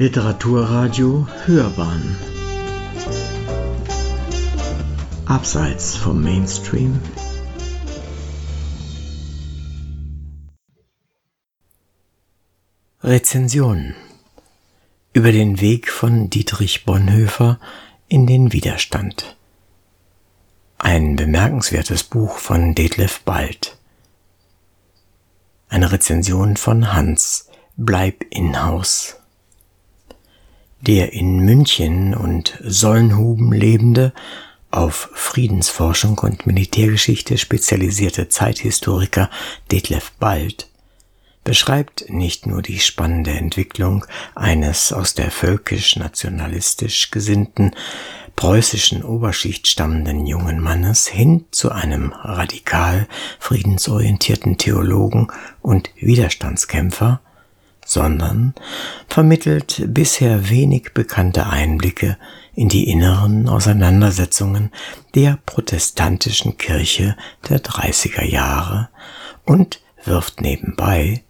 Literaturradio Hörbahn Abseits vom Mainstream Rezension über den Weg von Dietrich Bonhoeffer in den Widerstand. Ein bemerkenswertes Buch von Detlef Bald. Eine Rezension von Hans Bleib in Haus. Der in München und Solnhuben lebende, auf Friedensforschung und Militärgeschichte spezialisierte Zeithistoriker Detlef Bald beschreibt nicht nur die spannende Entwicklung eines aus der völkisch-nationalistisch gesinnten preußischen Oberschicht stammenden jungen Mannes hin zu einem radikal friedensorientierten Theologen und Widerstandskämpfer, sondern vermittelt bisher wenig bekannte Einblicke in die inneren Auseinandersetzungen der protestantischen Kirche der 30er Jahre und wirft nebenbei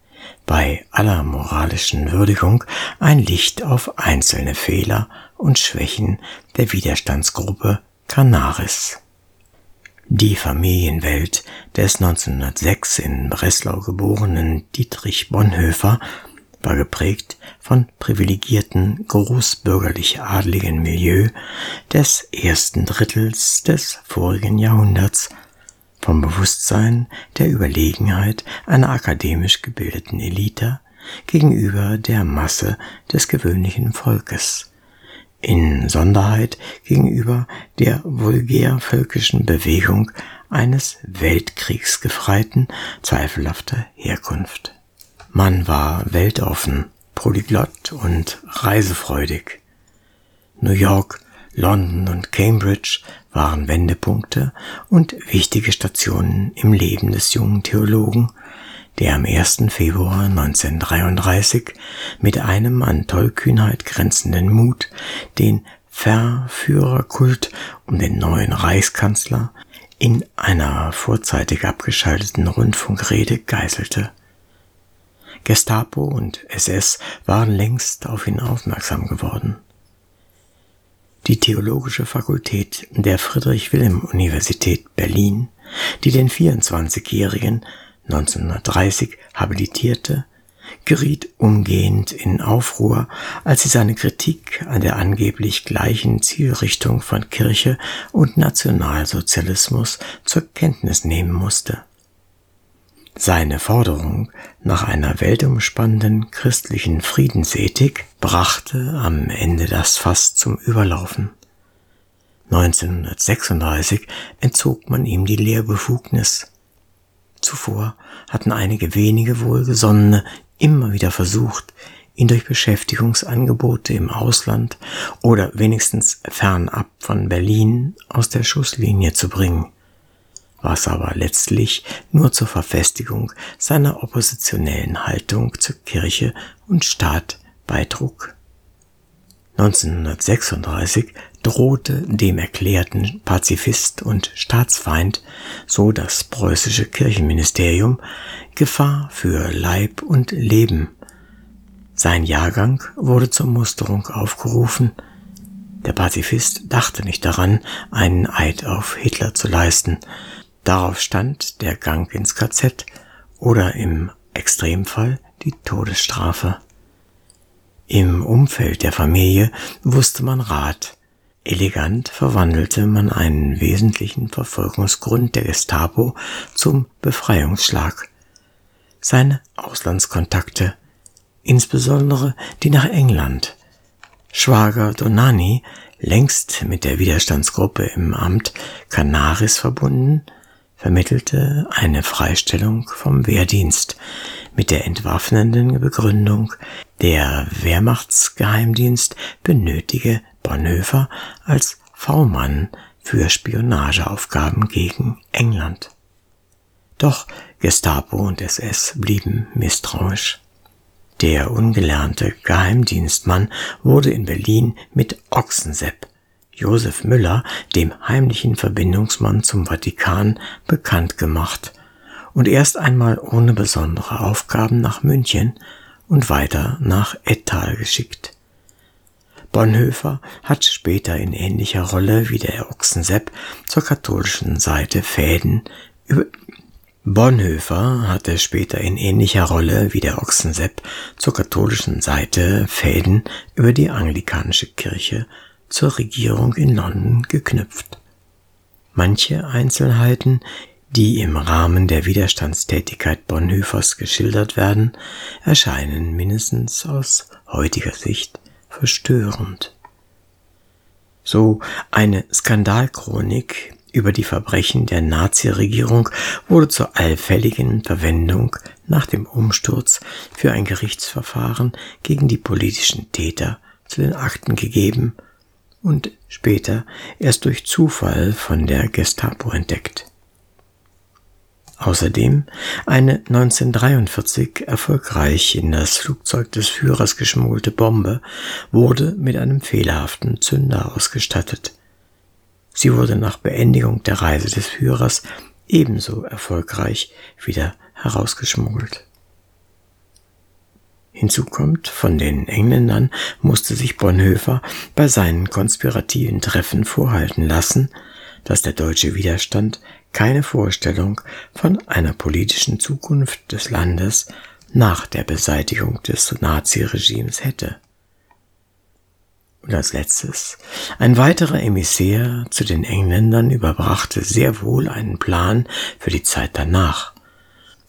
bei aller moralischen Würdigung ein Licht auf einzelne Fehler und Schwächen der Widerstandsgruppe Canaris. Die Familienwelt des 1906 in Breslau geborenen Dietrich Bonhoeffer war geprägt von privilegierten großbürgerlich adligen Milieu des ersten Drittels des vorigen Jahrhunderts vom Bewusstsein der Überlegenheit einer akademisch gebildeten Elite gegenüber der Masse des gewöhnlichen Volkes, in Sonderheit gegenüber der vulgärvölkischen Bewegung eines Weltkriegsgefreiten zweifelhafter Herkunft. Man war weltoffen, polyglott und reisefreudig. New York, London und Cambridge waren Wendepunkte und wichtige Stationen im Leben des jungen Theologen, der am 1. Februar 1933 mit einem an Tollkühnheit grenzenden Mut den Verführerkult um den neuen Reichskanzler in einer vorzeitig abgeschalteten Rundfunkrede geißelte. Gestapo und SS waren längst auf ihn aufmerksam geworden. Die Theologische Fakultät der Friedrich-Wilhelm-Universität Berlin, die den 24-Jährigen 1930 habilitierte, geriet umgehend in Aufruhr, als sie seine Kritik an der angeblich gleichen Zielrichtung von Kirche und Nationalsozialismus zur Kenntnis nehmen musste. Seine Forderung nach einer weltumspannenden christlichen Friedensethik brachte am Ende das Fass zum Überlaufen. 1936 entzog man ihm die Lehrbefugnis. Zuvor hatten einige wenige Wohlgesonnene immer wieder versucht, ihn durch Beschäftigungsangebote im Ausland oder wenigstens fernab von Berlin aus der Schusslinie zu bringen was aber letztlich nur zur Verfestigung seiner oppositionellen Haltung zur Kirche und Staat beitrug. 1936 drohte dem erklärten Pazifist und Staatsfeind, so das preußische Kirchenministerium, Gefahr für Leib und Leben. Sein Jahrgang wurde zur Musterung aufgerufen. Der Pazifist dachte nicht daran, einen Eid auf Hitler zu leisten, Darauf stand der Gang ins KZ oder im Extremfall die Todesstrafe. Im Umfeld der Familie wusste man Rat. Elegant verwandelte man einen wesentlichen Verfolgungsgrund der Gestapo zum Befreiungsschlag. Seine Auslandskontakte, insbesondere die nach England. Schwager Donani, längst mit der Widerstandsgruppe im Amt Canaris verbunden, vermittelte eine Freistellung vom Wehrdienst mit der entwaffnenden Begründung, der Wehrmachtsgeheimdienst benötige Bonhoeffer als V-Mann für Spionageaufgaben gegen England. Doch Gestapo und SS blieben misstrauisch. Der ungelernte Geheimdienstmann wurde in Berlin mit Ochsensepp Josef Müller, dem heimlichen Verbindungsmann zum Vatikan, bekannt gemacht und erst einmal ohne besondere Aufgaben nach München und weiter nach Ettal geschickt. Bonhoeffer hat später in ähnlicher Rolle wie der Ochsensepp zur katholischen Seite Fäden über Bonhoeffer hatte später in ähnlicher Rolle wie der Ochsensepp zur katholischen Seite Fäden über die anglikanische Kirche zur Regierung in London geknüpft. Manche Einzelheiten, die im Rahmen der Widerstandstätigkeit Bonhoeffers geschildert werden, erscheinen mindestens aus heutiger Sicht verstörend. So eine Skandalchronik über die Verbrechen der Naziregierung wurde zur allfälligen Verwendung nach dem Umsturz für ein Gerichtsverfahren gegen die politischen Täter zu den Akten gegeben und später erst durch Zufall von der Gestapo entdeckt. Außerdem eine 1943 erfolgreich in das Flugzeug des Führers geschmuggelte Bombe wurde mit einem fehlerhaften Zünder ausgestattet. Sie wurde nach Beendigung der Reise des Führers ebenso erfolgreich wieder herausgeschmuggelt. Hinzu kommt, von den Engländern musste sich Bonhoeffer bei seinen konspirativen Treffen vorhalten lassen, dass der deutsche Widerstand keine Vorstellung von einer politischen Zukunft des Landes nach der Beseitigung des Naziregimes hätte. Und als letztes, ein weiterer Emissär zu den Engländern überbrachte sehr wohl einen Plan für die Zeit danach.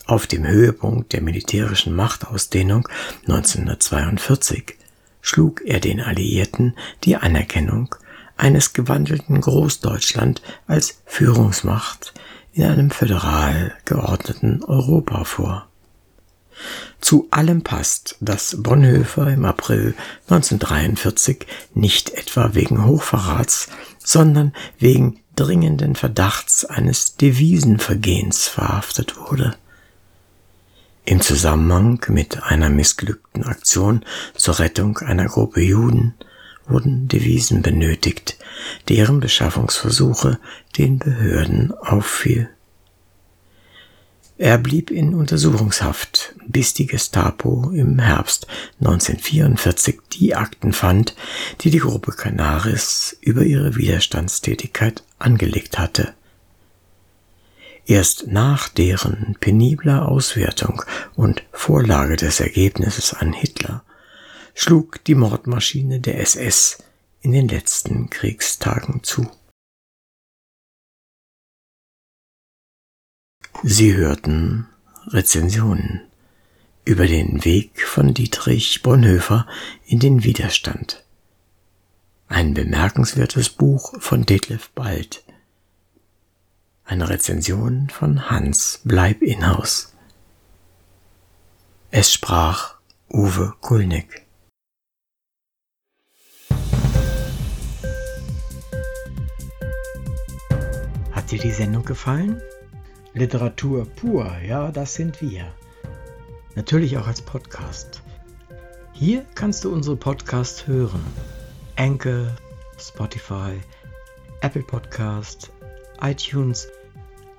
Auf dem Höhepunkt der militärischen Machtausdehnung 1942 schlug er den Alliierten die Anerkennung eines gewandelten Großdeutschland als Führungsmacht in einem föderal geordneten Europa vor. Zu allem passt, dass Bonhoeffer im April 1943 nicht etwa wegen Hochverrats, sondern wegen dringenden Verdachts eines Devisenvergehens verhaftet wurde. Im Zusammenhang mit einer missglückten Aktion zur Rettung einer Gruppe Juden wurden Devisen benötigt, deren Beschaffungsversuche den Behörden auffiel. Er blieb in Untersuchungshaft, bis die Gestapo im Herbst 1944 die Akten fand, die die Gruppe Canaris über ihre Widerstandstätigkeit angelegt hatte. Erst nach deren penibler Auswertung und Vorlage des Ergebnisses an Hitler schlug die Mordmaschine der SS in den letzten Kriegstagen zu. Sie hörten Rezensionen über den Weg von Dietrich Bonhoeffer in den Widerstand. Ein bemerkenswertes Buch von Detlef Bald. Eine Rezension von Hans Bleib Inhaus. Es sprach Uwe Kulnig. Hat dir die Sendung gefallen? Literatur pur, ja, das sind wir. Natürlich auch als Podcast. Hier kannst du unsere Podcasts hören. Anchor, Spotify, Apple Podcast, iTunes,